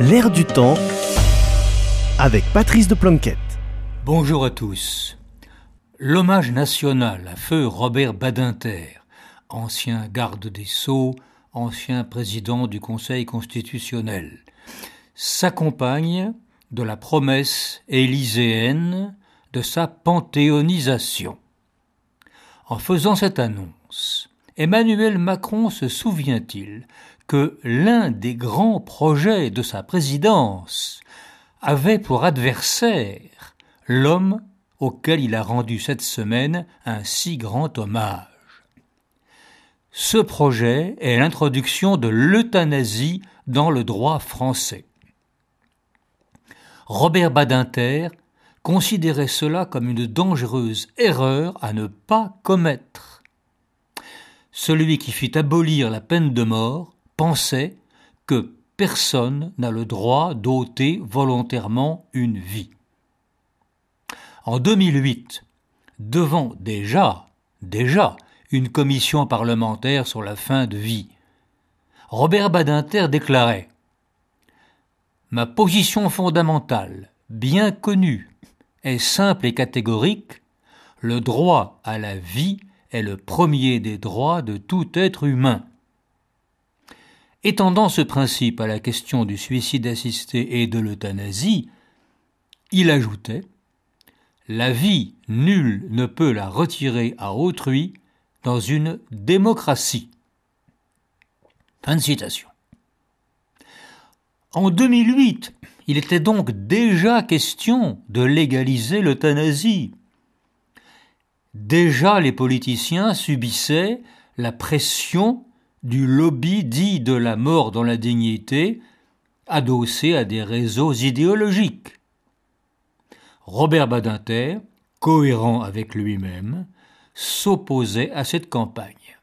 L'air du temps avec Patrice de Planquette. Bonjour à tous. L'hommage national à feu Robert Badinter, ancien garde des Sceaux, ancien président du Conseil constitutionnel, s'accompagne de la promesse élyséenne de sa panthéonisation. En faisant cette annonce, Emmanuel Macron se souvient-il que l'un des grands projets de sa présidence avait pour adversaire l'homme auquel il a rendu cette semaine un si grand hommage. Ce projet est l'introduction de l'euthanasie dans le droit français. Robert Badinter considérait cela comme une dangereuse erreur à ne pas commettre. Celui qui fit abolir la peine de mort pensait que personne n'a le droit d'ôter volontairement une vie. En 2008, devant déjà, déjà, une commission parlementaire sur la fin de vie, Robert Badinter déclarait Ma position fondamentale, bien connue, est simple et catégorique, le droit à la vie est le premier des droits de tout être humain. Étendant ce principe à la question du suicide assisté et de l'euthanasie, il ajoutait La vie, nul ne peut la retirer à autrui dans une démocratie. Fin de citation. En 2008, il était donc déjà question de légaliser l'euthanasie. Déjà les politiciens subissaient la pression du lobby dit de la mort dans la dignité, adossé à des réseaux idéologiques. Robert Badinter, cohérent avec lui-même, s'opposait à cette campagne.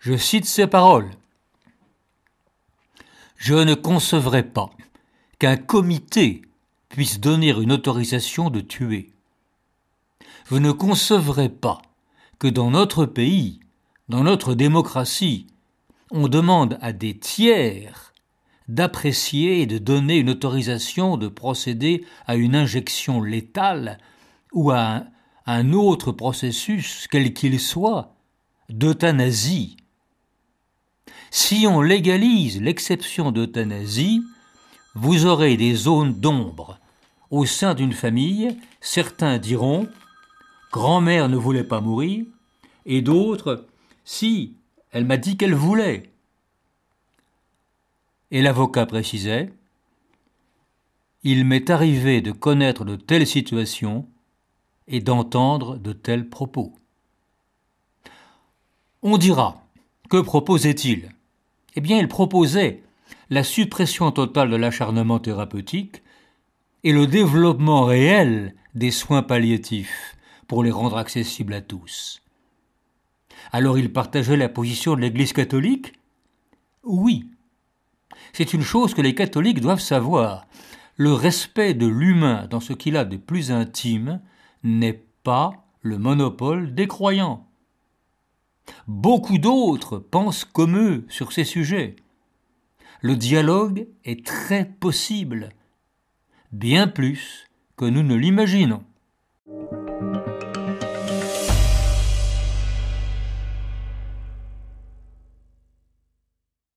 Je cite ses paroles. Je ne concevrai pas qu'un comité puisse donner une autorisation de tuer. Je ne concevrai pas que dans notre pays, dans notre démocratie, on demande à des tiers d'apprécier et de donner une autorisation de procéder à une injection létale ou à un, autre processus, quel qu'il soit, d'euthanasie. Si on légalise l'exception d'euthanasie, vous aurez des zones d'ombre. Au sein d'une famille, certains diront Grand-mère ne voulait pas mourir, et d'autres Si, elle m'a dit qu'elle voulait. Et l'avocat précisait Il m'est arrivé de connaître de telles situations et d'entendre de tels propos. On dira Que proposait-il? Eh bien, il proposait la suppression totale de l'acharnement thérapeutique et le développement réel des soins palliatifs pour les rendre accessibles à tous. Alors il partageait la position de l'Église catholique? Oui. C'est une chose que les catholiques doivent savoir. Le respect de l'humain dans ce qu'il a de plus intime n'est pas le monopole des croyants. Beaucoup d'autres pensent comme eux sur ces sujets le dialogue est très possible, bien plus que nous ne l'imaginons.